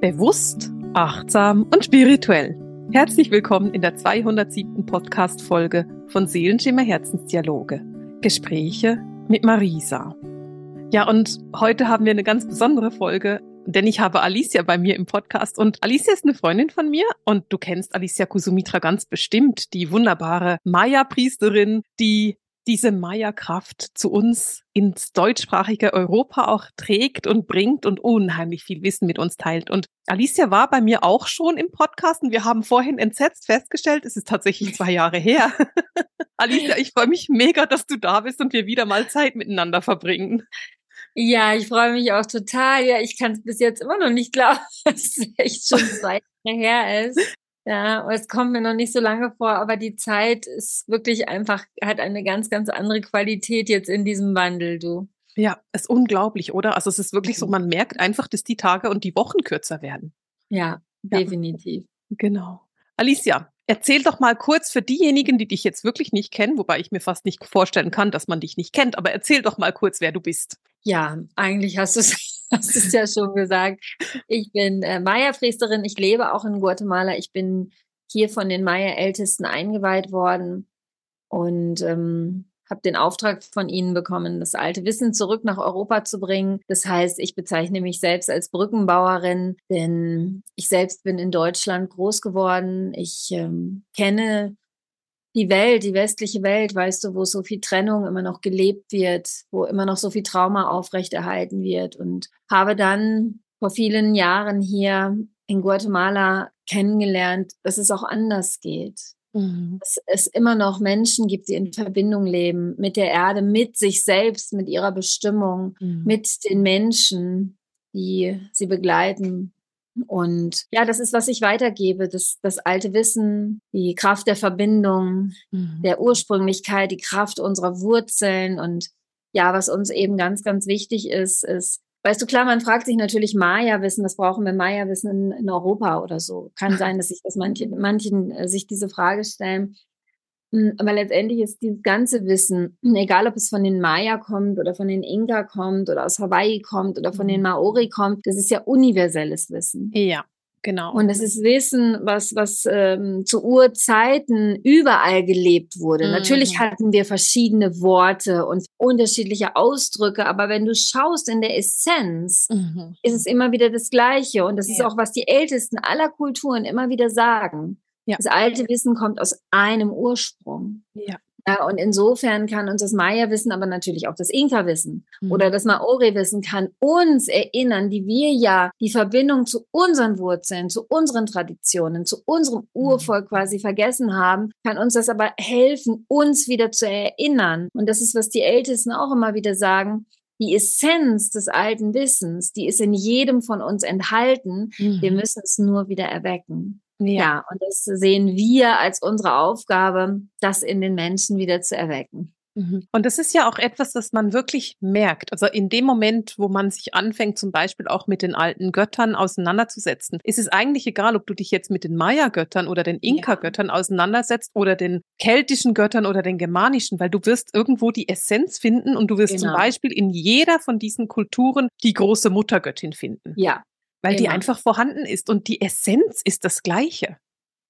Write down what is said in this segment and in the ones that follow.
Bewusst, achtsam und spirituell. Herzlich willkommen in der 207. Podcast-Folge von Seelenschimmer Herzensdialoge. Gespräche mit Marisa. Ja, und heute haben wir eine ganz besondere Folge, denn ich habe Alicia bei mir im Podcast und Alicia ist eine Freundin von mir und du kennst Alicia Kusumitra ganz bestimmt, die wunderbare Maya-Priesterin, die diese Maya-Kraft zu uns ins deutschsprachige Europa auch trägt und bringt und unheimlich viel Wissen mit uns teilt. Und Alicia war bei mir auch schon im Podcast und wir haben vorhin entsetzt festgestellt, es ist tatsächlich zwei Jahre her. Alicia, ich freue mich mega, dass du da bist und wir wieder mal Zeit miteinander verbringen. Ja, ich freue mich auch total. Ja, ich kann es bis jetzt immer noch nicht glauben, dass es echt schon zwei Jahre her ist. Ja, es kommt mir noch nicht so lange vor, aber die Zeit ist wirklich einfach, hat eine ganz, ganz andere Qualität jetzt in diesem Wandel, du. Ja, ist unglaublich, oder? Also es ist wirklich so, mhm. man merkt einfach, dass die Tage und die Wochen kürzer werden. Ja, ja. definitiv. Genau. Alicia, erzähl doch mal kurz für diejenigen, die dich jetzt wirklich nicht kennen, wobei ich mir fast nicht vorstellen kann, dass man dich nicht kennt, aber erzähl doch mal kurz, wer du bist. Ja, eigentlich hast du es hast es ja schon gesagt. Ich bin äh, Maya-Priesterin. Ich lebe auch in Guatemala. Ich bin hier von den Maya-Ältesten eingeweiht worden und ähm, habe den Auftrag von ihnen bekommen, das alte Wissen zurück nach Europa zu bringen. Das heißt, ich bezeichne mich selbst als Brückenbauerin, denn ich selbst bin in Deutschland groß geworden. Ich ähm, kenne die Welt, die westliche Welt, weißt du, wo so viel Trennung immer noch gelebt wird, wo immer noch so viel Trauma aufrechterhalten wird und habe dann vor vielen Jahren hier in Guatemala kennengelernt, dass es auch anders geht. Mhm. Dass es immer noch Menschen gibt, die in Verbindung leben mit der Erde, mit sich selbst, mit ihrer Bestimmung, mhm. mit den Menschen, die sie begleiten. Und ja, das ist, was ich weitergebe, das, das alte Wissen, die Kraft der Verbindung, mhm. der Ursprünglichkeit, die Kraft unserer Wurzeln und ja, was uns eben ganz, ganz wichtig ist, ist, weißt du, klar, man fragt sich natürlich Maya-Wissen, was brauchen wir Maya-Wissen in, in, Europa oder so. Kann sein, dass sich das manche, manchen äh, sich diese Frage stellen. Hm, aber letztendlich ist dieses ganze Wissen, egal ob es von den Maya kommt oder von den Inka kommt oder aus Hawaii kommt oder von den mhm. Maori kommt, das ist ja universelles Wissen. Ja. Genau. Und es ist Wissen, was, was ähm, zu Urzeiten überall gelebt wurde. Mhm. Natürlich hatten wir verschiedene Worte und unterschiedliche Ausdrücke, aber wenn du schaust in der Essenz, mhm. ist es immer wieder das Gleiche. Und das ja. ist auch, was die Ältesten aller Kulturen immer wieder sagen. Ja. Das alte Wissen kommt aus einem Ursprung. Ja. ja. Und insofern kann uns das Maya-Wissen, aber natürlich auch das Inka-Wissen mhm. oder das Maori-Wissen kann uns erinnern, die wir ja die Verbindung zu unseren Wurzeln, zu unseren Traditionen, zu unserem mhm. Urvolk quasi vergessen haben, kann uns das aber helfen, uns wieder zu erinnern. Und das ist, was die Ältesten auch immer wieder sagen die Essenz des alten Wissens, die ist in jedem von uns enthalten. Mhm. Wir müssen es nur wieder erwecken. Ja. und das sehen wir als unsere Aufgabe, das in den Menschen wieder zu erwecken. Mhm. Und das ist ja auch etwas, das man wirklich merkt. Also in dem Moment, wo man sich anfängt, zum Beispiel auch mit den alten Göttern auseinanderzusetzen, ist es eigentlich egal, ob du dich jetzt mit den Maya-Göttern oder den Inka-Göttern auseinandersetzt oder den keltischen Göttern oder den germanischen, weil du wirst irgendwo die Essenz finden und du wirst genau. zum Beispiel in jeder von diesen Kulturen die große Muttergöttin finden. Ja, weil Immer. die einfach vorhanden ist und die Essenz ist das Gleiche.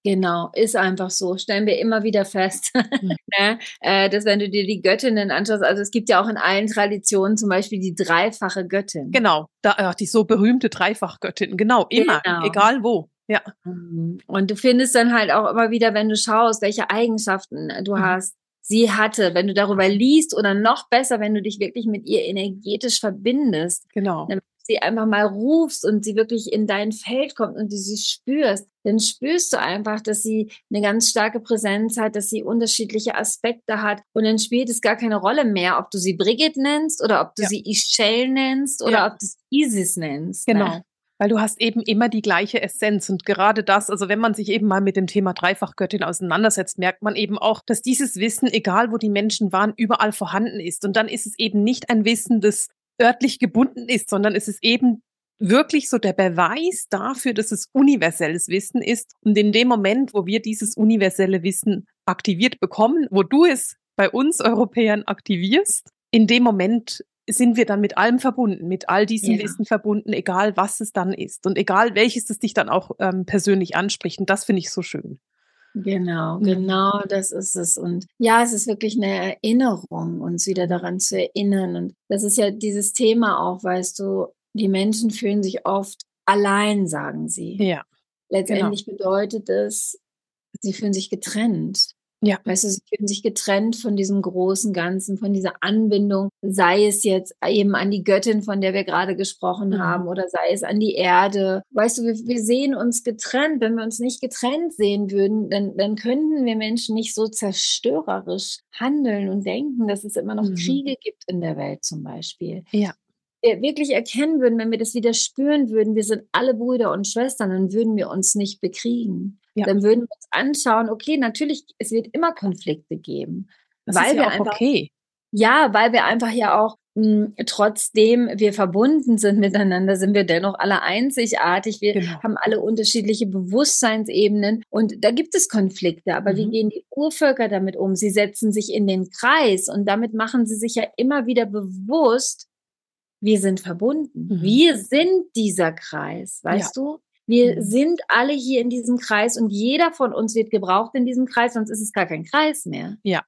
Genau, ist einfach so. Stellen wir immer wieder fest, mhm. ne? äh, dass wenn du dir die Göttinnen anschaust, also es gibt ja auch in allen Traditionen zum Beispiel die dreifache Göttin. Genau, da, ach, die so berühmte Dreifachgöttin, genau, immer, genau. egal wo. Ja. Mhm. Und du findest dann halt auch immer wieder, wenn du schaust, welche Eigenschaften du mhm. hast, sie hatte, wenn du darüber liest oder noch besser, wenn du dich wirklich mit ihr energetisch verbindest. Genau. Dann sie einfach mal rufst und sie wirklich in dein Feld kommt und du sie spürst, dann spürst du einfach, dass sie eine ganz starke Präsenz hat, dass sie unterschiedliche Aspekte hat und dann spielt es gar keine Rolle mehr, ob du sie Brigitte nennst oder ob du ja. sie Ishel nennst oder ja. ob du sie Isis nennst. Ne? Genau. Ne? Weil du hast eben immer die gleiche Essenz. Und gerade das, also wenn man sich eben mal mit dem Thema Dreifachgöttin auseinandersetzt, merkt man eben auch, dass dieses Wissen, egal wo die Menschen waren, überall vorhanden ist. Und dann ist es eben nicht ein Wissen, das örtlich gebunden ist, sondern es ist eben wirklich so der Beweis dafür, dass es universelles Wissen ist. Und in dem Moment, wo wir dieses universelle Wissen aktiviert bekommen, wo du es bei uns Europäern aktivierst, in dem Moment sind wir dann mit allem verbunden, mit all diesen ja. Wissen verbunden, egal was es dann ist und egal welches es dich dann auch ähm, persönlich anspricht. Und das finde ich so schön. Genau, genau, das ist es. Und ja, es ist wirklich eine Erinnerung, uns wieder daran zu erinnern. Und das ist ja dieses Thema auch, weißt du, die Menschen fühlen sich oft allein, sagen sie. Ja. Letztendlich genau. bedeutet es, sie fühlen sich getrennt. Ja. Weißt du, sie fühlen sich getrennt von diesem großen Ganzen, von dieser Anbindung, sei es jetzt eben an die Göttin, von der wir gerade gesprochen mhm. haben, oder sei es an die Erde. Weißt du, wir, wir, sehen uns getrennt. Wenn wir uns nicht getrennt sehen würden, dann, dann könnten wir Menschen nicht so zerstörerisch handeln und denken, dass es immer noch mhm. Kriege gibt in der Welt zum Beispiel. Ja wir wirklich erkennen würden, wenn wir das wieder spüren würden, wir sind alle Brüder und Schwestern, dann würden wir uns nicht bekriegen. Ja. Dann würden wir uns anschauen, okay, natürlich, es wird immer Konflikte geben. Das weil ist ja wir auch einfach, okay. Ja, weil wir einfach ja auch hm, trotzdem wir verbunden sind miteinander, sind wir dennoch alle einzigartig. Wir genau. haben alle unterschiedliche Bewusstseinsebenen und da gibt es Konflikte. Aber mhm. wie gehen die Urvölker damit um? Sie setzen sich in den Kreis und damit machen sie sich ja immer wieder bewusst, wir sind verbunden. Mhm. Wir sind dieser Kreis, weißt ja. du? Wir mhm. sind alle hier in diesem Kreis und jeder von uns wird gebraucht in diesem Kreis, sonst ist es gar kein Kreis mehr. Ja.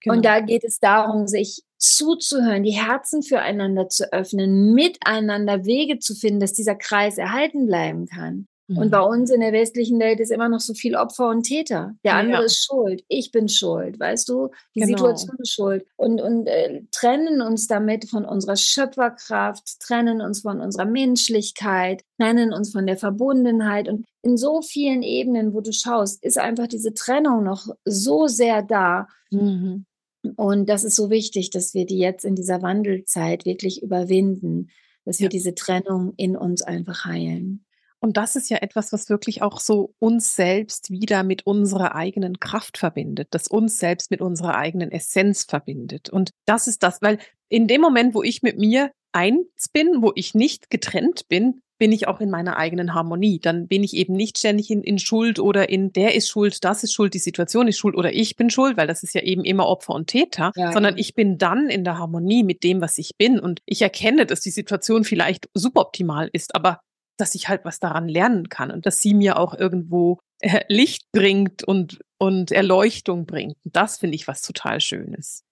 Genau. Und da geht es darum, sich zuzuhören, die Herzen füreinander zu öffnen, miteinander Wege zu finden, dass dieser Kreis erhalten bleiben kann. Und bei mhm. uns in der westlichen Welt ist immer noch so viel Opfer und Täter. Der andere ja. ist schuld. Ich bin schuld. Weißt du? Die genau. Situation ist schuld. Und, und äh, trennen uns damit von unserer Schöpferkraft, trennen uns von unserer Menschlichkeit, trennen uns von der Verbundenheit. Und in so vielen Ebenen, wo du schaust, ist einfach diese Trennung noch so sehr da. Mhm. Und das ist so wichtig, dass wir die jetzt in dieser Wandelzeit wirklich überwinden, dass wir diese Trennung in uns einfach heilen. Und das ist ja etwas, was wirklich auch so uns selbst wieder mit unserer eigenen Kraft verbindet, das uns selbst mit unserer eigenen Essenz verbindet. Und das ist das, weil in dem Moment, wo ich mit mir eins bin, wo ich nicht getrennt bin, bin ich auch in meiner eigenen Harmonie. Dann bin ich eben nicht ständig in, in Schuld oder in der ist schuld, das ist schuld, die Situation ist schuld oder ich bin schuld, weil das ist ja eben immer Opfer und Täter, ja, sondern ja. ich bin dann in der Harmonie mit dem, was ich bin und ich erkenne, dass die Situation vielleicht suboptimal ist, aber dass ich halt was daran lernen kann und dass sie mir auch irgendwo äh, Licht bringt und, und Erleuchtung bringt. Und das finde ich was total Schönes.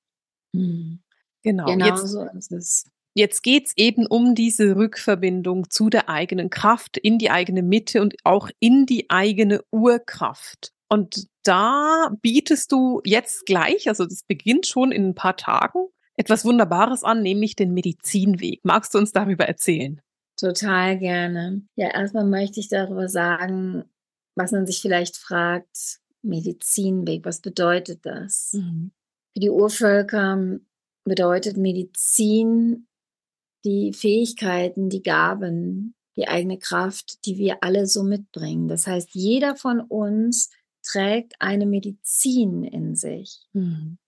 Mhm. Genau. genau jetzt, so ist es. Jetzt geht's eben um diese Rückverbindung zu der eigenen Kraft, in die eigene Mitte und auch in die eigene Urkraft. Und da bietest du jetzt gleich, also das beginnt schon in ein paar Tagen, etwas Wunderbares an, nämlich den Medizinweg. Magst du uns darüber erzählen? Total gerne. Ja, erstmal möchte ich darüber sagen, was man sich vielleicht fragt, Medizinweg, was bedeutet das? Mhm. Für die Urvölker bedeutet Medizin die Fähigkeiten, die Gaben, die eigene Kraft, die wir alle so mitbringen. Das heißt, jeder von uns trägt eine Medizin in sich. Mhm.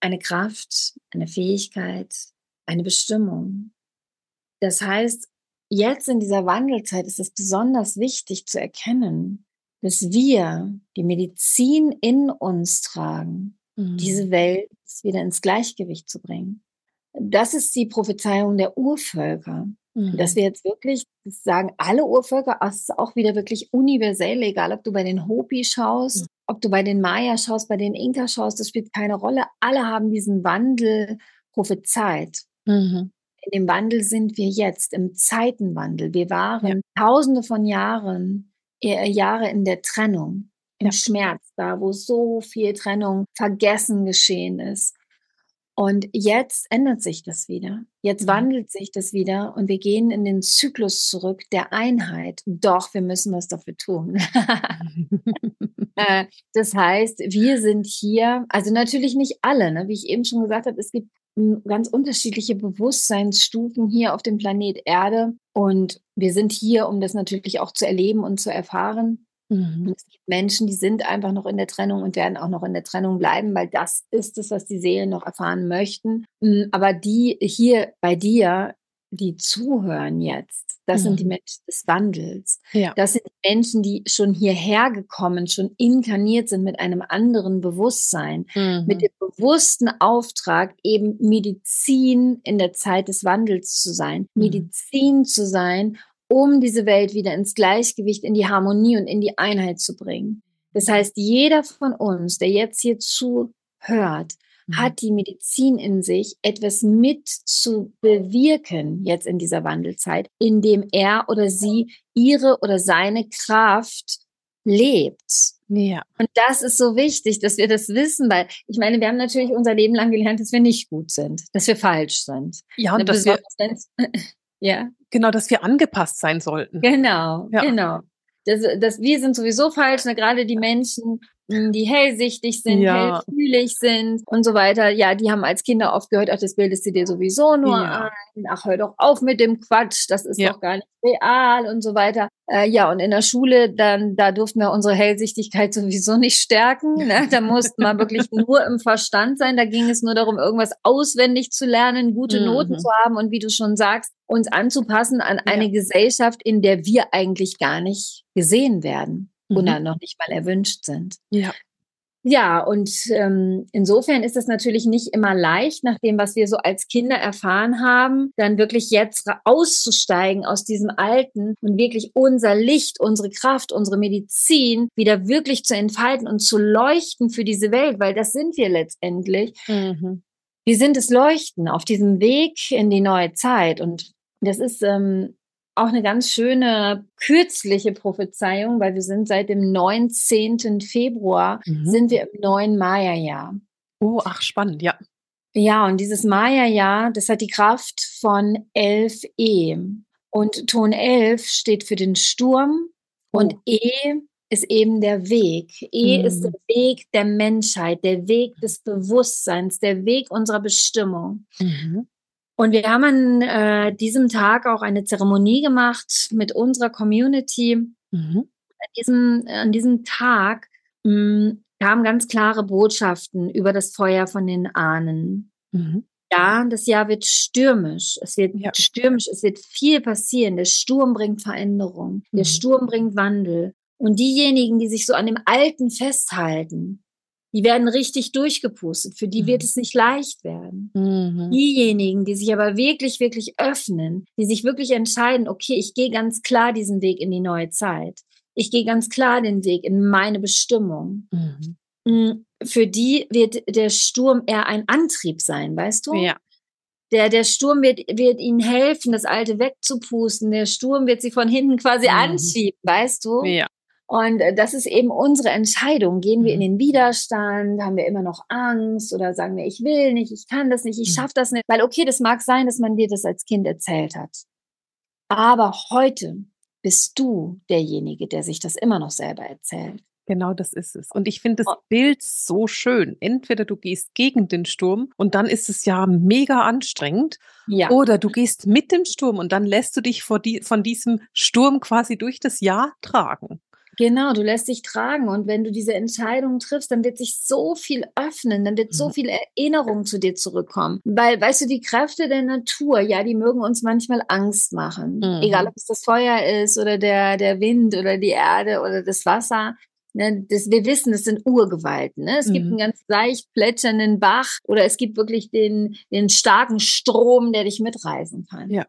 Eine Kraft, eine Fähigkeit, eine Bestimmung. Das heißt, jetzt in dieser Wandelzeit ist es besonders wichtig zu erkennen, dass wir die Medizin in uns tragen, mhm. diese Welt wieder ins Gleichgewicht zu bringen. Das ist die Prophezeiung der Urvölker. Mhm. Dass wir jetzt wirklich das sagen, alle Urvölker, das ist auch wieder wirklich universell, egal ob du bei den Hopi schaust, mhm. ob du bei den Maya schaust, bei den Inka schaust, das spielt keine Rolle. Alle haben diesen Wandel prophezeit. Mhm in dem Wandel sind wir jetzt, im Zeitenwandel. Wir waren ja. tausende von Jahren, äh, Jahre in der Trennung, im ja. Schmerz, da wo so viel Trennung vergessen geschehen ist. Und jetzt ändert sich das wieder. Jetzt mhm. wandelt sich das wieder und wir gehen in den Zyklus zurück der Einheit. Doch, wir müssen was dafür tun. Äh, das heißt, wir sind hier, also natürlich nicht alle, ne? wie ich eben schon gesagt habe, es gibt ganz unterschiedliche Bewusstseinsstufen hier auf dem Planet Erde. Und wir sind hier, um das natürlich auch zu erleben und zu erfahren. Mhm. es gibt Menschen, die sind einfach noch in der Trennung und werden auch noch in der Trennung bleiben, weil das ist es, was die Seelen noch erfahren möchten. Mm, aber die hier bei dir, die zuhören jetzt, das Mhm. sind die Menschen des Wandels. Ja. Das sind die Menschen, die schon hierher gekommen, schon inkarniert sind mit einem anderen Bewusstsein, mit Mhm. dem bewussten Auftrag, eben Medizin in der Zeit des Wandels zu sein, Mhm. Medizin zu sein, um diese Welt wieder ins Gleichgewicht, in die Harmonie und in die Einheit zu bringen. Das heißt, jeder von uns, der jetzt hier zuhört, Mhm. hat die Medizin in sich, etwas mit zu bewirken jetzt in dieser Wandelzeit, indem er oder sie ihre oder seine Kraft lebt. Ja. Und das ist so wichtig, dass wir das wissen, weil ich meine, wir haben natürlich unser Leben lang gelernt, dass wir nicht gut sind, dass wir falsch sind. Ja, Ne, und dass wir, ja, genau, dass wir angepasst sein sollten. genau, Ja. genau. Das, das, wir sind sowieso falsch, ne? gerade die Menschen, die hellsichtig sind, Ja. hellfühlig sind und so weiter. Ja, die haben als Kinder oft gehört, ach, das bildest du dir sowieso nur Ja. ein. Ach, hör doch auf mit dem Quatsch, das ist Ja. doch gar nicht real und so weiter. Äh, ja, und in der Schule, dann, da durften wir unsere Hellsichtigkeit sowieso nicht stärken. Ne? Da mussten wir wirklich nur im Verstand sein. Da ging es nur darum, irgendwas auswendig zu lernen, gute Mhm. Noten zu haben und wie du schon sagst, uns anzupassen an Ja. eine Gesellschaft, in der wir eigentlich gar nicht gesehen werden Mhm. oder noch nicht mal erwünscht sind. Ja. Ja, und ähm, insofern ist es natürlich nicht immer leicht, nach dem, was wir so als Kinder erfahren haben, dann wirklich jetzt auszusteigen aus diesem Alten und wirklich unser Licht, unsere Kraft, unsere Medizin wieder wirklich zu entfalten und zu leuchten für diese Welt, weil das sind wir letztendlich. Mhm. Wir sind es Leuchten auf diesem Weg in die neue Zeit. Und das ist ähm, auch eine ganz schöne kürzliche Prophezeiung, weil wir sind seit dem 19. Februar, Mhm. sind wir im neuen Maya-Jahr. Oh, ach, spannend, ja. Ja, und dieses Maya-Jahr, das hat die Kraft von 11e. Und Ton 11 steht für den Sturm und Oh. E ist eben der Weg. E Mhm. ist der Weg der Menschheit, der Weg des Bewusstseins, der Weg unserer Bestimmung. Mhm. Und wir haben an äh, diesem Tag auch eine Zeremonie gemacht mit unserer Community. Mhm. An diesem, an diesem Tag mh, kamen ganz klare Botschaften über das Feuer von den Ahnen. Mhm. Ja, das Jahr wird stürmisch. Es wird Ja. stürmisch. Es wird viel passieren. Der Sturm bringt Veränderung. Der Mhm. Sturm bringt Wandel. Und diejenigen, die sich so an dem Alten festhalten, die werden richtig durchgepustet. Für die wird Mhm. es nicht leicht werden. Mhm. Diejenigen, die sich aber wirklich, wirklich öffnen, die sich wirklich entscheiden, okay, ich gehe ganz klar diesen Weg in die neue Zeit. Ich gehe ganz klar den Weg in meine Bestimmung. Mhm. Mm, Für die wird der Sturm eher ein Antrieb sein, weißt du? Ja. Der, der Sturm wird, wird ihnen helfen, das Alte wegzupusten. Der Sturm wird sie von hinten quasi Mhm. anschieben, weißt du? Ja. Und äh, das ist eben unsere Entscheidung. Gehen wir in Mhm. den Widerstand? Haben wir immer noch Angst? Oder sagen wir, ich will nicht, ich kann das nicht, ich Mhm. schaffe das nicht? Weil okay, das mag sein, dass man dir das als Kind erzählt hat. Aber heute bist du derjenige, der sich das immer noch selber erzählt. Genau das ist es. Und ich finde das Oh. Bild so schön. Entweder du gehst gegen den Sturm und dann ist es ja mega anstrengend, Ja. oder du gehst mit dem Sturm und dann lässt du dich die, von diesem Sturm quasi durch das Jahr tragen. Genau, du lässt dich tragen und wenn du diese Entscheidung triffst, dann wird sich so viel öffnen, dann wird so Mhm. viel Erinnerung zu dir zurückkommen. Weil, weißt du, die Kräfte der Natur, ja, die mögen uns manchmal Angst machen. Mhm. Egal, ob es das Feuer ist oder der, der Wind oder die Erde oder das Wasser. Ne, das, wir wissen, das sind Urgewalten. Ne? Es gibt Mhm. einen ganz leicht plätschernden Bach oder es gibt wirklich den, den starken Strom, der dich mitreißen kann. Ja.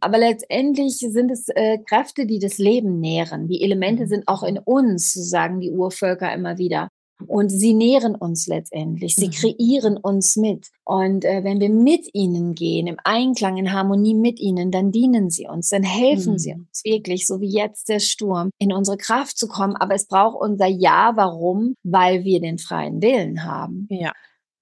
Aber letztendlich sind es äh, Kräfte, die das Leben nähren. Die Elemente Mhm. sind auch in uns, so sagen die Urvölker immer wieder. Und sie nähren uns letztendlich. Sie Mhm. kreieren uns mit. Und äh, wenn wir mit ihnen gehen, im Einklang, in Harmonie mit ihnen, dann dienen sie uns, dann helfen sie Mhm. uns wirklich, so wie jetzt der Sturm, in unsere Kraft zu kommen. Aber es braucht unser Ja. Warum? Weil wir den freien Willen haben. Ja.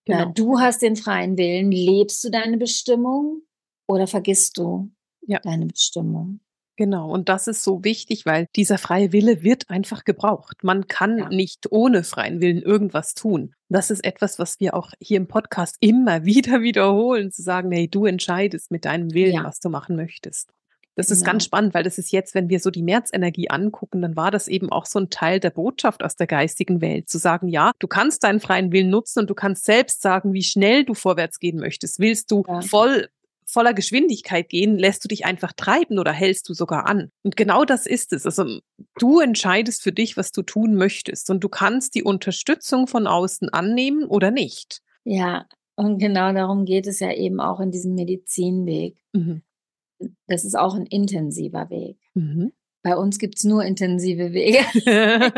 Na, Genau. du hast den freien Willen. Lebst du deine Bestimmung oder vergisst du Ja. deine Bestimmung? Genau, und das ist so wichtig, weil dieser freie Wille wird einfach gebraucht. Man kann Ja. nicht ohne freien Willen irgendwas tun. Das ist etwas, was wir auch hier im Podcast immer wieder wiederholen, zu sagen, hey, du entscheidest mit deinem Willen, Ja. was du machen möchtest. Das ist Genau. ganz spannend, weil das ist jetzt, wenn wir so die Märzenergie angucken, dann war das eben auch so ein Teil der Botschaft aus der geistigen Welt, zu sagen, ja, du kannst deinen freien Willen nutzen und du kannst selbst sagen, wie schnell du vorwärts gehen möchtest. Willst du Ja. voll voller Geschwindigkeit gehen, lässt du dich einfach treiben oder hältst du sogar an. Und genau das ist es. Also du entscheidest für dich, was du tun möchtest und du kannst die Unterstützung von außen annehmen oder nicht. Ja, und genau darum geht es ja eben auch in diesem Medizinweg. Mhm. Das ist auch ein intensiver Weg. Mhm. Bei uns gibt es nur intensive Wege.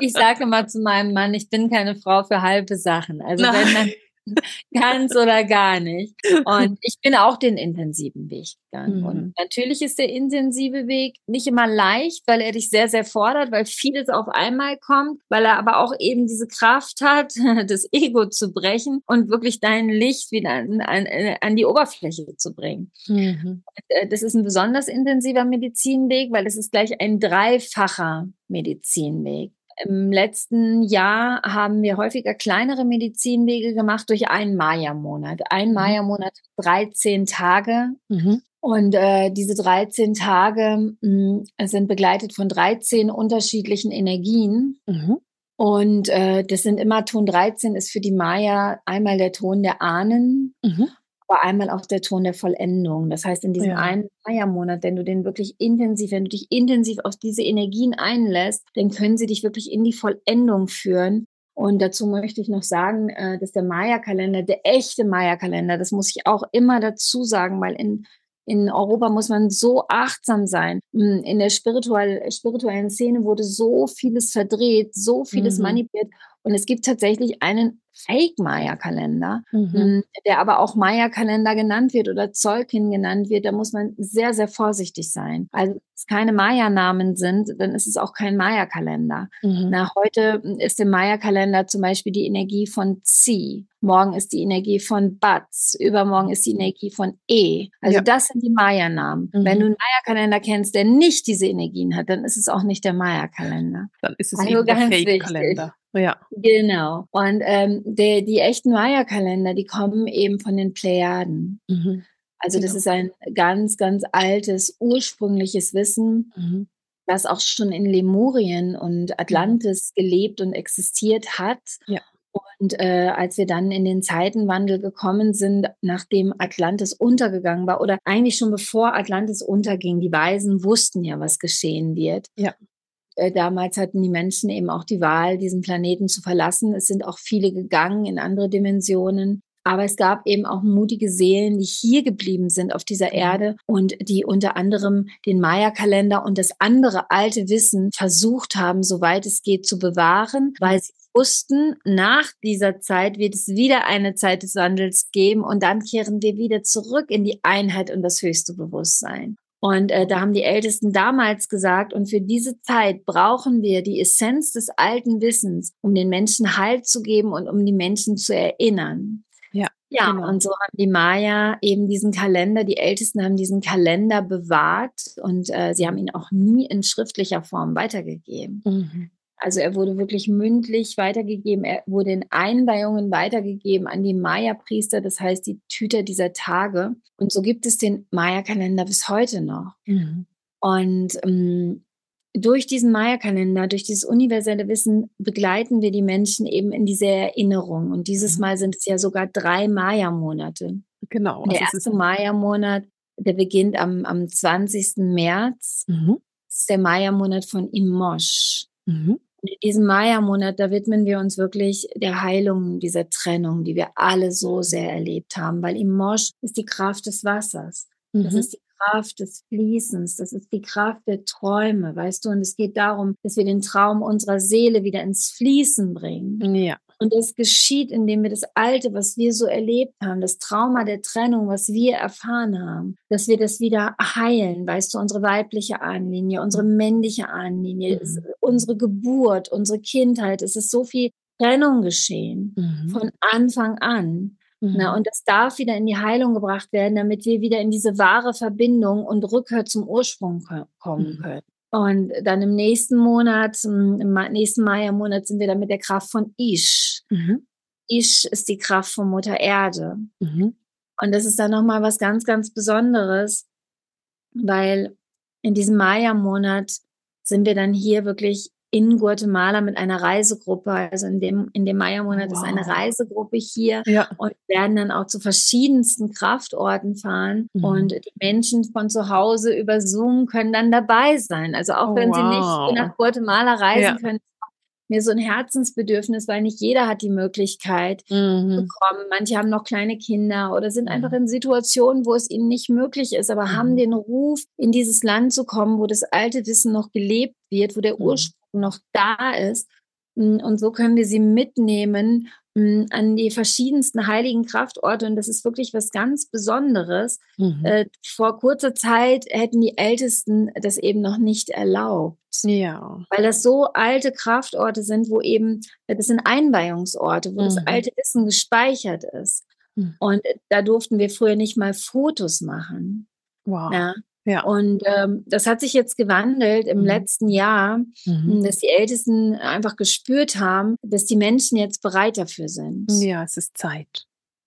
ich sage immer zu meinem Mann, ich bin keine Frau für halbe Sachen. Also Nein. wenn dann Ganz oder gar nicht. Und ich bin auch den intensiven Weg gegangen. Mhm. Und natürlich ist der intensive Weg nicht immer leicht, weil er dich sehr, sehr fordert, weil vieles auf einmal kommt, weil er aber auch eben diese Kraft hat, das Ego zu brechen und wirklich dein Licht wieder an, an, an die Oberfläche zu bringen. Mhm. Äh, das ist ein besonders intensiver Medizinweg, weil es ist gleich ein dreifacher Medizinweg. Im letzten Jahr haben wir häufiger kleinere Medizinwege gemacht durch einen Maya-Monat. Ein mhm. Maya-Monat, 13 Tage. Mhm. Und äh, diese 13 Tage mh, hm, sind begleitet von 13 unterschiedlichen Energien. Mhm. Und äh, das sind immer Ton 13 ist für die Maya einmal der Ton der Ahnen. Mhm aber einmal auch der Ton der Vollendung. Das heißt, in diesem ja. einen Feiermonat, wenn du den wirklich intensiv, wenn du dich intensiv auf diese Energien einlässt, dann können sie dich wirklich in die Vollendung führen. Und dazu möchte ich noch sagen, äh, dass der Maya-Kalender, der echte Maya-Kalender, das muss ich auch immer dazu sagen, weil in in Europa muss man so achtsam sein. Hm, in der spirituell, spirituellen Szene wurde so vieles verdreht, so vieles mhm. manipuliert. Und es gibt tatsächlich einen Fake-Maya-Kalender, mhm. Hm, der aber auch Maya-Kalender genannt wird oder Zolkin genannt wird. Da muss man sehr, sehr vorsichtig sein. Also es keine Maya-Namen sind, dann ist es auch kein Maya-Kalender. Mhm. Na, heute ist im Maya-Kalender zum Beispiel die Energie von Zi. Morgen ist die Energie von Batz. Übermorgen ist die Energie von E. Also ja. das sind die Maya-Namen. Mhm. Wenn du einen Maya-Kalender kennst, der nicht diese Energien hat, dann ist es auch nicht der Maya-Kalender. Dann ist es also eben der Fake-Kalender. Ja. Genau. Und ähm, der, die echten Maya-Kalender, die kommen eben von den Plejaden. Mhm. Also genau. das ist ein ganz, ganz altes, ursprüngliches Wissen, mhm. das auch schon in Lemurien und mhm. Atlantis gelebt und existiert hat. Ja. Und äh, als wir dann in den Zeitenwandel gekommen sind, nachdem Atlantis untergegangen war, oder eigentlich schon bevor Atlantis unterging, die Weisen wussten ja, was geschehen wird. Ja. Äh, damals hatten die Menschen eben auch die Wahl, diesen Planeten zu verlassen. Es sind auch viele gegangen in andere Dimensionen. Aber es gab eben auch mutige Seelen, die hier geblieben sind auf dieser mhm. Erde und die unter anderem den Maya-Kalender und das andere alte Wissen versucht haben, soweit es geht, zu bewahren, weil sie wussten, nach dieser Zeit wird es wieder eine Zeit des Wandels geben und dann kehren wir wieder zurück in die Einheit und das höchste Bewusstsein. Und äh, da haben die Ältesten damals gesagt, und für diese Zeit brauchen wir die Essenz des alten Wissens, um den Menschen Halt zu geben und um die Menschen zu erinnern. Ja, ja genau. und so haben die Maya eben diesen Kalender, die Ältesten haben diesen Kalender bewahrt und äh, sie haben ihn auch nie in schriftlicher Form weitergegeben. Mhm. Also er wurde wirklich mündlich weitergegeben, er wurde in Einweihungen weitergegeben an die Maya-Priester, das heißt die Tüter dieser Tage. Und so gibt es den Maya-Kalender bis heute noch. Mhm. Und ähm, durch diesen Maya-Kalender, durch dieses universelle Wissen begleiten wir die Menschen eben in diese Erinnerung. Und dieses mhm. Mal sind es ja sogar drei Maya-Monate. Genau. Der also erste Maya-Monat, der beginnt am, am 20. März. Mhm. Das ist der Maya-Monat von Imosh. Mhm. in diesem Maya-Monat, da widmen wir uns wirklich der Heilung dieser Trennung, die wir alle so sehr erlebt haben, weil im Mosch ist die Kraft des Wassers. Das mhm. ist die Kraft des Fließens, das ist die Kraft der Träume, weißt du? Und es geht darum, dass wir den Traum unserer Seele wieder ins Fließen bringen. Ja. Und das geschieht, indem wir das Alte, was wir so erlebt haben, das Trauma der Trennung, was wir erfahren haben, dass wir das wieder heilen, weißt du, unsere weibliche Ahnenlinie, unsere männliche Ahnenlinie, mhm. unsere Geburt, unsere Kindheit, es ist so viel Trennung geschehen mhm. von Anfang an. Mhm. Na, und das darf wieder in die Heilung gebracht werden, damit wir wieder in diese wahre Verbindung und Rückkehr zum Ursprung kommen mhm. können. Und dann im nächsten Monat, im nächsten Maya-Monat sind wir dann mit der Kraft von Ish. Mhm. Ish ist die Kraft von Mutter Erde. Mhm. Und das ist dann nochmal was ganz, ganz Besonderes, weil in diesem Maya-Monat sind wir dann hier wirklich in Guatemala mit einer Reisegruppe. Also in dem, in dem Maya-Monat wow. ist eine Reisegruppe hier ja. und werden dann auch zu verschiedensten Kraftorten fahren. Mhm. Und die Menschen von zu Hause über Zoom können dann dabei sein. Also auch wenn wow. sie nicht nach Guatemala reisen ja. können, mir so ein Herzensbedürfnis, weil nicht jeder hat die Möglichkeit mhm. bekommen. Manche haben noch kleine Kinder oder sind einfach in Situationen, wo es ihnen nicht möglich ist, aber mhm. haben den Ruf, in dieses Land zu kommen, wo das alte Wissen noch gelebt wird, wo der mhm. Ursprung noch da ist. Und so können wir sie mitnehmen an die verschiedensten heiligen Kraftorte und das ist wirklich was ganz Besonderes. Mhm. Äh, vor kurzer Zeit hätten die Ältesten das eben noch nicht erlaubt. Ja. Weil das so alte Kraftorte sind, wo eben, das sind Einweihungsorte, wo mhm. das alte Wissen gespeichert ist. Mhm. Und da durften wir früher nicht mal Fotos machen. Wow. Ja. Ja. Und ähm, das hat sich jetzt gewandelt im mhm. letzten Jahr, mhm. dass die Ältesten einfach gespürt haben, dass die Menschen jetzt bereit dafür sind. Ja, es ist Zeit.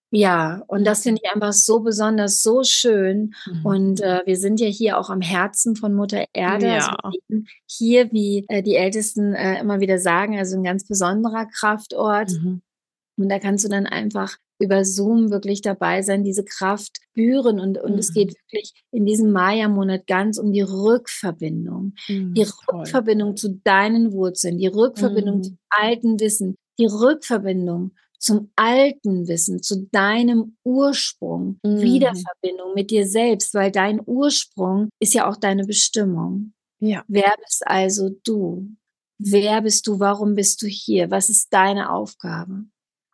Ja, und das finde ich einfach so besonders, so schön. Mhm. Und äh, wir sind ja hier auch am Herzen von Mutter Erde. Ja. Also hier, wie äh, die Ältesten äh, immer wieder sagen, also ein ganz besonderer Kraftort. Mhm. Und da kannst du dann einfach über Zoom wirklich dabei sein, diese Kraft spüren. Und, und mhm. es geht wirklich in diesem Maya-Monat ganz um die Rückverbindung. Mhm, die Rückverbindung toll. zu deinen Wurzeln, die Rückverbindung mhm. zum alten Wissen, die Rückverbindung zum alten Wissen, zu deinem Ursprung, mhm. Wiederverbindung mit dir selbst, weil dein Ursprung ist ja auch deine Bestimmung. Ja. Wer bist also du? Wer bist du? Warum bist du hier? Was ist deine Aufgabe?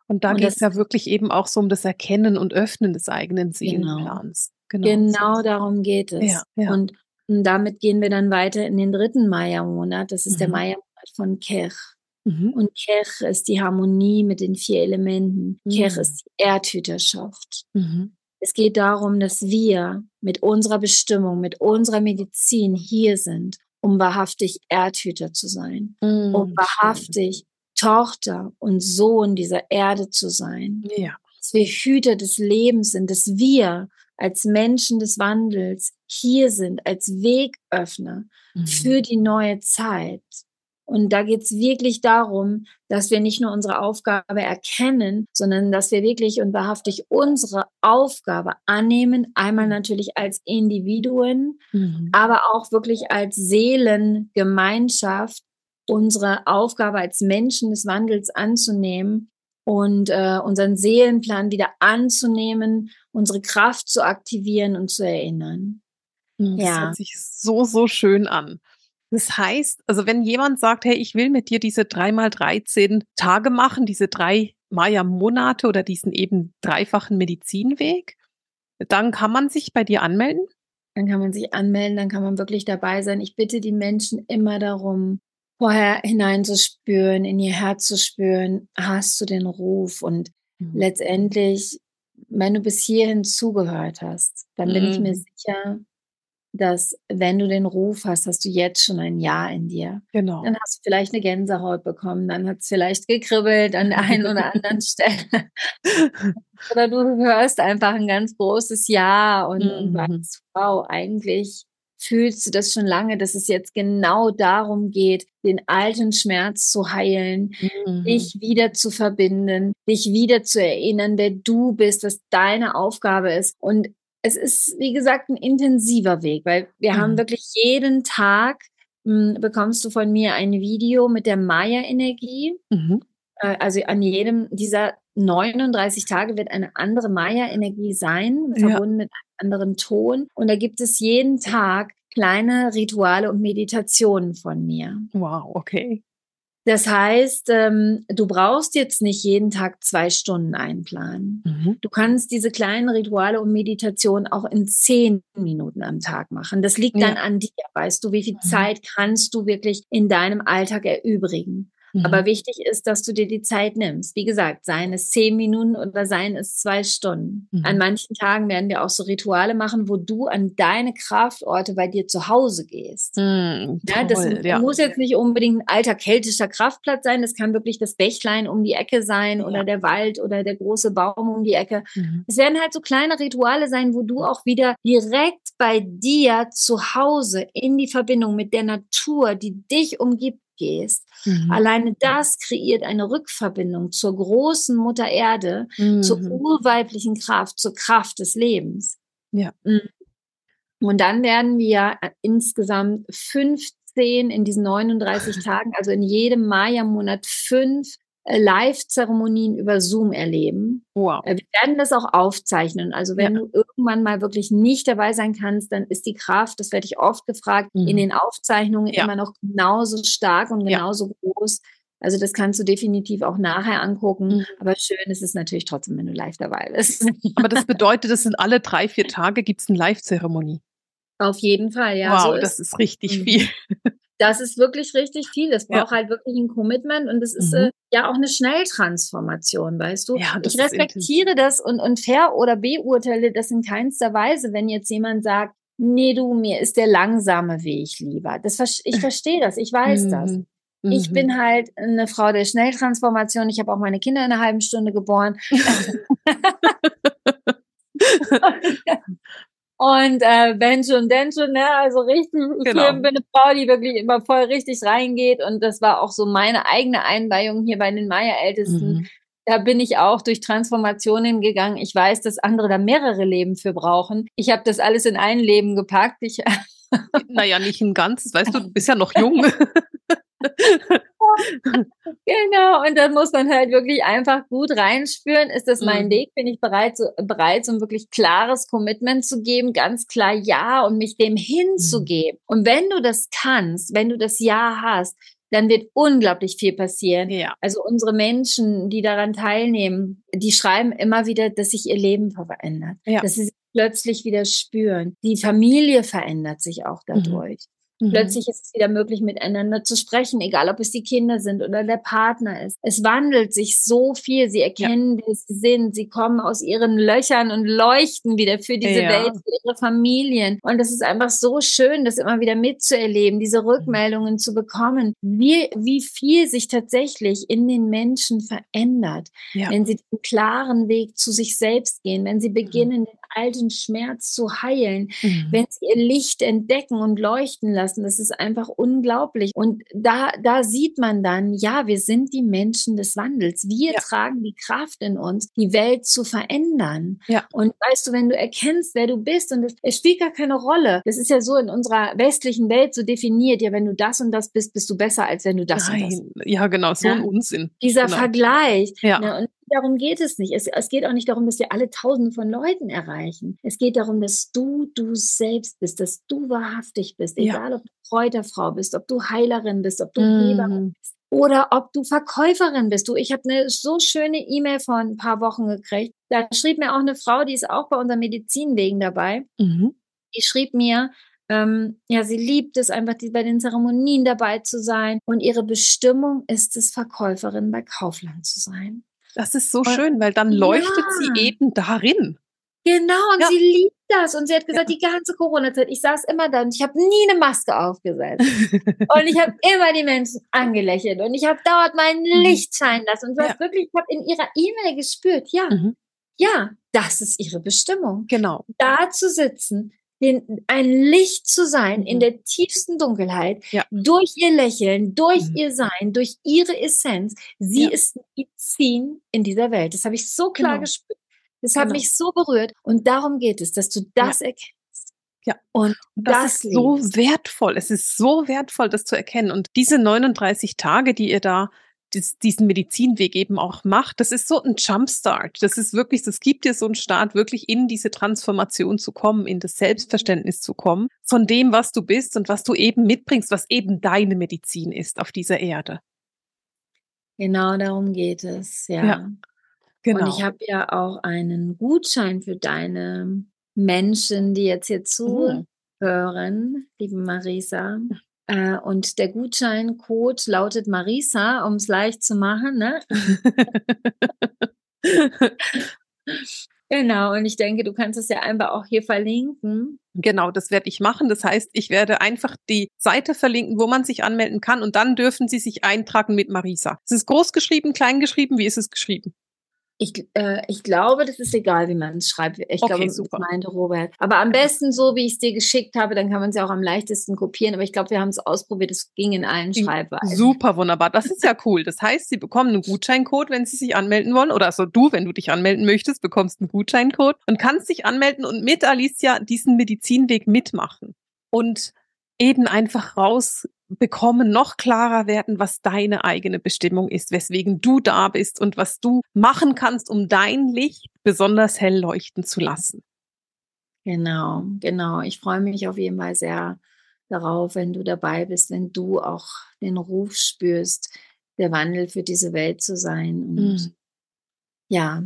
Und da geht es ja wirklich eben auch so um das Erkennen und Öffnen des eigenen genau. Seelenplans. Genau, genau darum geht es. Ja, ja. Und, und, damit gehen wir dann weiter in den dritten Maya-Monat. Das ist mhm. der Maya-Monat von Kech. Mhm. Und Kech ist die Harmonie mit den vier Elementen. Mhm. Kech ist die Erdhüterschaft. Mhm. Es geht darum, dass wir mit unserer Bestimmung, mit unserer Medizin hier sind, um wahrhaftig Erdhüter zu sein, um mhm, wahrhaftig Tochter und Sohn dieser Erde zu sein. Ja. Dass wir Hüter des Lebens sind, dass wir als Menschen des Wandels hier sind, als Wegöffner mhm. für die neue Zeit. Und da geht es wirklich darum, dass wir nicht nur unsere Aufgabe erkennen, sondern dass wir wirklich und wahrhaftig unsere Aufgabe annehmen, einmal natürlich als Individuen, mhm. aber auch wirklich als Seelengemeinschaft, unsere Aufgabe als Menschen des Wandels anzunehmen und äh, unseren Seelenplan wieder anzunehmen, unsere Kraft zu aktivieren und zu erinnern. Hm, das ja. hört sich so, so schön an. Das heißt, also wenn jemand sagt, hey, ich will mit dir diese dreimal 13 Tage machen, diese drei Maya-Monate oder diesen eben dreifachen Medizinweg, dann kann man sich bei dir anmelden? Dann kann man sich anmelden, dann kann man wirklich dabei sein. Ich bitte die Menschen immer darum, vorher hineinzuspüren, in ihr Herz zu spüren, hast du den Ruf und mhm. letztendlich, wenn du bis hierhin zugehört hast, dann bin ich mir mhm. sicher, dass wenn du den Ruf hast, hast du jetzt schon ein Ja in dir. Genau. Dann hast du vielleicht eine Gänsehaut bekommen, dann hat es vielleicht gekribbelt an der einen oder anderen Stelle. oder du hörst einfach ein ganz großes Ja und, mhm. und weißt, wow, eigentlich fühlst du das schon lange, dass es jetzt genau darum geht, den alten Schmerz zu heilen, mhm. dich wieder zu verbinden, dich wieder zu erinnern, wer du bist, was deine Aufgabe ist. Und es ist, wie gesagt, ein intensiver Weg, weil wir mhm. haben wirklich jeden Tag mh, hm, bekommst du von mir ein Video mit der Maya-Energie. Mhm. Äh, also an jedem dieser 39 Tage wird eine andere Maya-Energie sein, verbunden ja. mit einem anderen Ton. Und da gibt es jeden Tag kleine Rituale und Meditationen von mir. Wow, okay. Das heißt, ähm, du brauchst jetzt nicht jeden Tag zwei Stunden einplanen. Mhm. Du kannst diese kleinen Rituale und Meditationen auch in zehn Minuten am Tag machen. Das liegt ja. dann an dir. Weißt du, wie viel mhm. Zeit kannst du wirklich in deinem Alltag erübrigen? Aber mhm. wichtig ist, dass du dir die Zeit nimmst. Wie gesagt, seien es zehn Minuten oder seien es zwei Stunden. Mhm. An manchen Tagen werden wir auch so Rituale machen, wo du an deine Kraftorte bei dir zu Hause gehst. Mhm, ja, das ja. muss jetzt nicht unbedingt ein alter keltischer Kraftplatz sein. Das kann wirklich das Bächlein um die Ecke sein ja. oder der Wald oder der große Baum um die Ecke. Mhm. Es werden halt so kleine Rituale sein, wo du auch wieder direkt bei dir zu Hause in die Verbindung mit der Natur, die dich umgibt, gehst. Mhm. Alleine das kreiert eine Rückverbindung zur großen Mutter Erde, mhm. zur urweiblichen Kraft, zur Kraft des Lebens. Ja. Mhm. Und dann werden wir insgesamt 15 in diesen 39 Tagen, also in jedem Maya-Monat fünf äh, Live-Zeremonien über Zoom erleben. Wow. Äh, wir werden das auch aufzeichnen. Also wenn ja. du irgendwann mal wirklich nicht dabei sein kannst, dann ist die Kraft, das werde ich oft gefragt, mhm. in den Aufzeichnungen ja. immer noch genauso stark und genauso ja. groß. Also das kannst du definitiv auch nachher angucken. Mhm. Aber schön ist es natürlich trotzdem, wenn du live dabei bist. Aber das bedeutet, das sind alle drei, vier Tage gibt es eine Live-Zeremonie. Auf jeden Fall, ja. Wow, so das ist, richtig mhm. viel. Das ist wirklich richtig viel. Das braucht ja. halt wirklich ein Commitment und es ist mhm. äh, ja auch eine Schnelltransformation, weißt du. Ja, ich respektiere das und, und fair oder beurteile das in keinster Weise, wenn jetzt jemand sagt, nee, du, mir ist der langsame Weg lieber. Das, ich verstehe das, ich weiß mhm. das. Ich bin mhm. halt eine Frau der Schnelltransformation. Ich habe auch meine Kinder in einer halben Stunde geboren. Und äh, wenn schon, denn schon, ne? Also richtig, genau. ich bin eine Frau, die wirklich immer voll richtig reingeht. Und das war auch so meine eigene Einweihung hier bei den Maya-Ältesten. Mhm. Da bin ich auch durch Transformationen gegangen. Ich weiß, dass andere da mehrere Leben für brauchen. Ich habe das alles in ein Leben gepackt. Ich naja, nicht ein ganzes, weißt du, du bist ja noch jung. genau, und dann muss man halt wirklich einfach gut reinspüren, ist das mein mhm. Weg, bin ich bereit, so, bereit, so ein wirklich klares Commitment zu geben, ganz klar Ja und mich dem hinzugeben. Mhm. Und wenn du das kannst, wenn du das Ja hast, dann wird unglaublich viel passieren. Ja. Also unsere Menschen, die daran teilnehmen, die schreiben immer wieder, dass sich ihr Leben verändert, ja. dass sie sich plötzlich wieder spüren. Die Familie verändert sich auch mhm. dadurch. Mhm. Plötzlich ist es wieder möglich, miteinander zu sprechen, egal ob es die Kinder sind oder der Partner ist. Es wandelt sich so viel. Sie erkennen, ja. wer sie sind. Sie kommen aus ihren Löchern und leuchten wieder für diese ja. Welt, für ihre Familien. Und das ist einfach so schön, das immer wieder mitzuerleben, diese mhm. Rückmeldungen zu bekommen, wie, wie viel sich tatsächlich in den Menschen verändert, ja. wenn sie den klaren Weg zu sich selbst gehen, wenn sie mhm. beginnen, mhm. den alten Schmerz zu heilen, mhm. wenn sie ihr Licht entdecken und leuchten lassen. Das ist einfach unglaublich. Und da, da sieht man dann, ja, wir sind die Menschen des Wandels. Wir ja. tragen die Kraft in uns, die Welt zu verändern. Ja. Und weißt du, wenn du erkennst, wer du bist, und es spielt gar keine Rolle. Das ist ja so in unserer westlichen Welt so definiert. Ja, wenn du das und das bist, bist du besser, als wenn du das Nein. und das. Ja, genau, so ja? ein Unsinn. Dieser genau. Vergleich. Ja. Ne? Und darum geht es nicht. Es, es geht auch nicht darum, dass wir alle Tausende von Leuten erreichen. Es geht darum, dass du du selbst bist, dass du wahrhaftig bist, egal ja. ob du Kräuterfrau bist, ob du Heilerin bist, ob du mm. Bist oder ob du Verkäuferin bist. Du, ich habe eine so schöne E-Mail vor ein paar Wochen gekriegt. Da schrieb mir auch eine Frau, die ist auch bei unserem Medizinwegen dabei. Mhm. Die schrieb mir, ähm, ja, sie liebt es einfach, die, bei den Zeremonien dabei zu sein. Und ihre Bestimmung ist es, Verkäuferin bei Kaufland zu sein. Das ist so und, schön, weil dann leuchtet ja. sie eben darin. Genau, und ja. sie liebt das. Und sie hat gesagt, ja. die ganze Corona-Zeit, ich saß immer da und ich habe nie eine Maske aufgesetzt. und ich habe immer die Menschen angelächelt und ich habe dauernd mein mhm. Licht scheinen lassen. Und du hast wirklich, ich habe in ihrer E-Mail gespürt, ja, mhm. ja, das ist ihre Bestimmung. Genau. Da zu sitzen, den, ein Licht zu sein in der tiefsten Dunkelheit, ja. durch ihr Lächeln, durch mhm. ihr Sein, durch ihre Essenz. Sie ja. ist Medizin in dieser Welt. Das habe ich so klar genau. gespürt. Das hat genau. mich so berührt. Und darum geht es, dass du das ja. erkennst. Ja, und das, das ist so wertvoll. Es ist so wertvoll, das zu erkennen. Und diese 39 Tage, die ihr da diesen Medizinweg eben auch macht, das ist so ein Jumpstart. Das ist wirklich, das gibt dir so einen Start, wirklich in diese Transformation zu kommen, in das Selbstverständnis zu kommen, von dem, was du bist und was du eben mitbringst, was eben deine Medizin ist auf dieser Erde. Genau darum geht es, ja. ja genau. Und ich habe ja auch einen Gutschein für deine Menschen, die jetzt hier mhm. zuhören, mhm. liebe Marisa. Äh, und der Gutscheincode lautet Marisa, um es leicht zu machen. Ne? genau, und ich denke, du kannst es ja einfach auch hier verlinken. Genau, das werde ich machen. Das heißt, ich werde einfach die Seite verlinken, wo man sich anmelden kann und dann dürfen Sie sich eintragen mit Marisa. Es ist groß geschrieben, klein geschrieben, wie ist es geschrieben? Ich, äh, ich glaube, das ist egal, wie man es schreibt. Ich okay, glaube, super. das meinte Robert. Aber am besten so, wie ich es dir geschickt habe, dann kann man es ja auch am leichtesten kopieren. Aber ich glaube, wir haben es ausprobiert. Es ging in allen Schreibweisen. Super, wunderbar. Das ist ja cool. Das heißt, Sie bekommen einen Gutscheincode, wenn Sie sich anmelden wollen. Oder also du, wenn du dich anmelden möchtest, bekommst einen Gutscheincode und kannst dich anmelden und mit Alicia diesen Medizinweg mitmachen. Und eben einfach rausbekommen, noch klarer werden, was deine eigene Bestimmung ist, weswegen du da bist und was du machen kannst, um dein Licht besonders hell leuchten zu lassen. Genau, genau. Ich freue mich auf jeden Fall sehr darauf, wenn du dabei bist, wenn du auch den Ruf spürst, der Wandel für diese Welt zu sein. Und mhm. ja,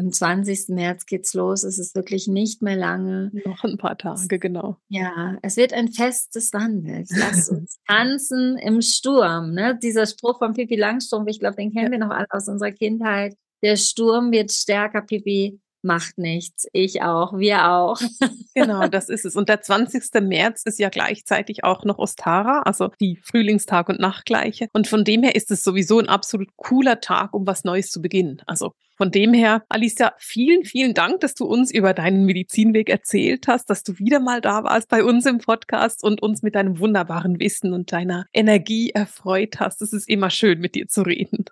am 20. März geht's los. Es ist wirklich nicht mehr lange. Noch ein paar Tage, genau. Ja, es wird ein Fest des Wandels. Lass uns tanzen im Sturm. Ne? Dieser Spruch von Pippi Langstrumpf, ich glaube, den kennen ja. wir noch alle aus unserer Kindheit. Der Sturm wird stärker, Pippi macht nichts. Ich auch, wir auch. genau, das ist es. Und der 20. März ist ja gleichzeitig auch noch Ostara, also die Frühlingstag- und Nachtgleiche. Und von dem her ist es sowieso ein absolut cooler Tag, um was Neues zu beginnen. Also von dem her, Alicia, vielen, vielen Dank, dass du uns über deinen Medizinweg erzählt hast, dass du wieder mal da warst bei uns im Podcast und uns mit deinem wunderbaren Wissen und deiner Energie erfreut hast. Es ist immer schön, mit dir zu reden.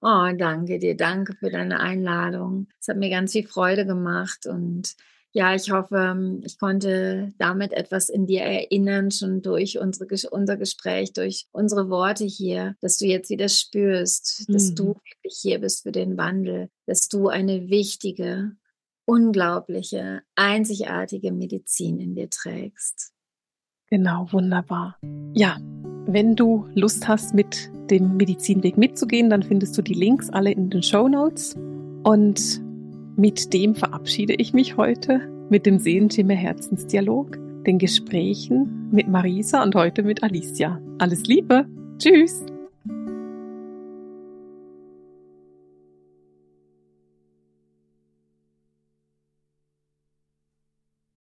Oh, danke dir, danke für deine Einladung. Es hat mir ganz viel Freude gemacht und ja, ich hoffe, ähm, ich konnte damit etwas in dir erinnern, schon durch unsere, unser Gespräch, durch unsere Worte hier, dass du jetzt wieder spürst, dass mhm. du wirklich hier bist für den Wandel, dass du eine wichtige, unglaubliche, einzigartige Medizin in dir trägst. Genau, wunderbar. Ja, wenn du Lust hast, mit dem Medizinweg mitzugehen, dann findest du die Links alle in den Show Notes. Und mit dem verabschiede ich mich heute mit dem Seelenschimmer Herzensdialog, den Gesprächen mit Marisa und heute mit Alicia. Alles Liebe. Tschüss.